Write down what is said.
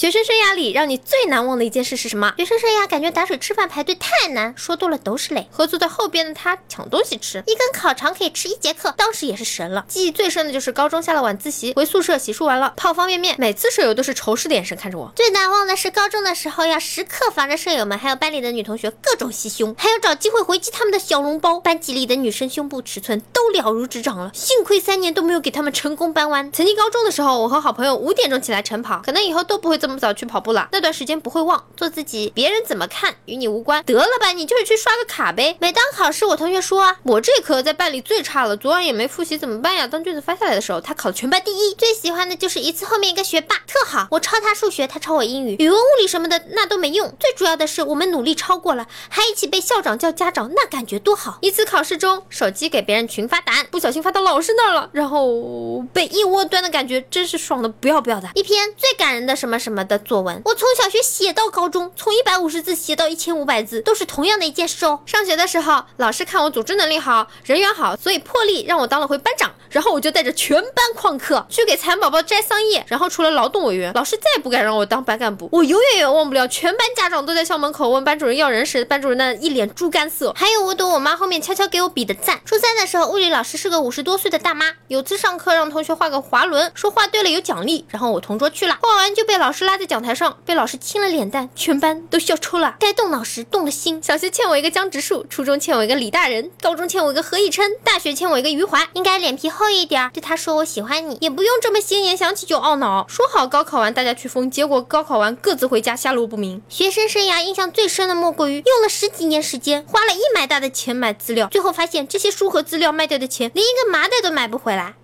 学生生涯里让你最难忘的一件事是什么？学生生涯感觉打水吃饭排队太难，说多了都是泪。和坐在后边的他抢东西吃，一根烤肠可以吃一节课，当时也是神了。记忆最深的就是高中下了晚自习回宿舍洗漱完了泡方便面，每次舍友都是仇视的眼神看着我。最难忘的是高中的时候要时刻防着舍友们还有班里的女同学各种袭胸，还要找机会回击他们的小笼包。班级里的女生胸部尺寸都了如指掌了，幸亏三年都没有给他们成功扳弯。曾经高中的时候，我和好朋友五点钟起来晨跑，可能以后都不会这么么早去跑步了。那段时间不会忘，做自己，别人怎么看与你无关。得了吧，你就是去刷个卡呗。每当考试，我同学说啊我这科在班里最差了，昨晚也没复习，怎么办呀？当卷子发下来的时候，他考了全班第一。最喜欢的就是一次后面一个学霸特好，我抄他数学，他抄我英语，语文、物理什么的那都没用。最主要的是我们努力超过了，还一起被校长叫家长，那感觉多好。一次考试中，手机给别人群发答案，不小心发到老师那儿了，然后被一窝端的感觉真是爽的不要不要的。一篇最感人的什么什么的作文，我从小学写到高中，从一百五十字写到一千五百字，都是同样的一件事哦。上学的时候，老师看我组织能力好，人缘好，所以破例让我当了回班长，然后我就带着全班旷课去给蚕宝宝摘桑叶，然后除了劳动委员，老师再也不敢让我当班干部。我永远也忘不了，全班家长都在校门口问班主任要人时，班主任那一脸猪肝色。还有我躲我妈后面悄悄给我比的赞。初三的时候，物理老师是个五十多岁的大妈，有次上课让同学画个滑轮，说画对了有奖励，然后我同桌去了，画完就被老师拉在讲台上，被老师亲了脸蛋，全班都笑抽了。该动脑时动了心，小学欠我一个江直树，初中欠我一个李大人，高中欠我一个何以琛，大学欠我一个余华，应该脸皮厚厚一点，对他说我喜欢你，也不用这么新年想起就懊恼。说好高考完大家去疯，结果高考完各自回家，下落不明。学生生涯印象最深的莫过于用了十几年时间，花了一买大的钱买资料，最后发现这些书和资料卖掉的钱，连一个麻袋都买不回来。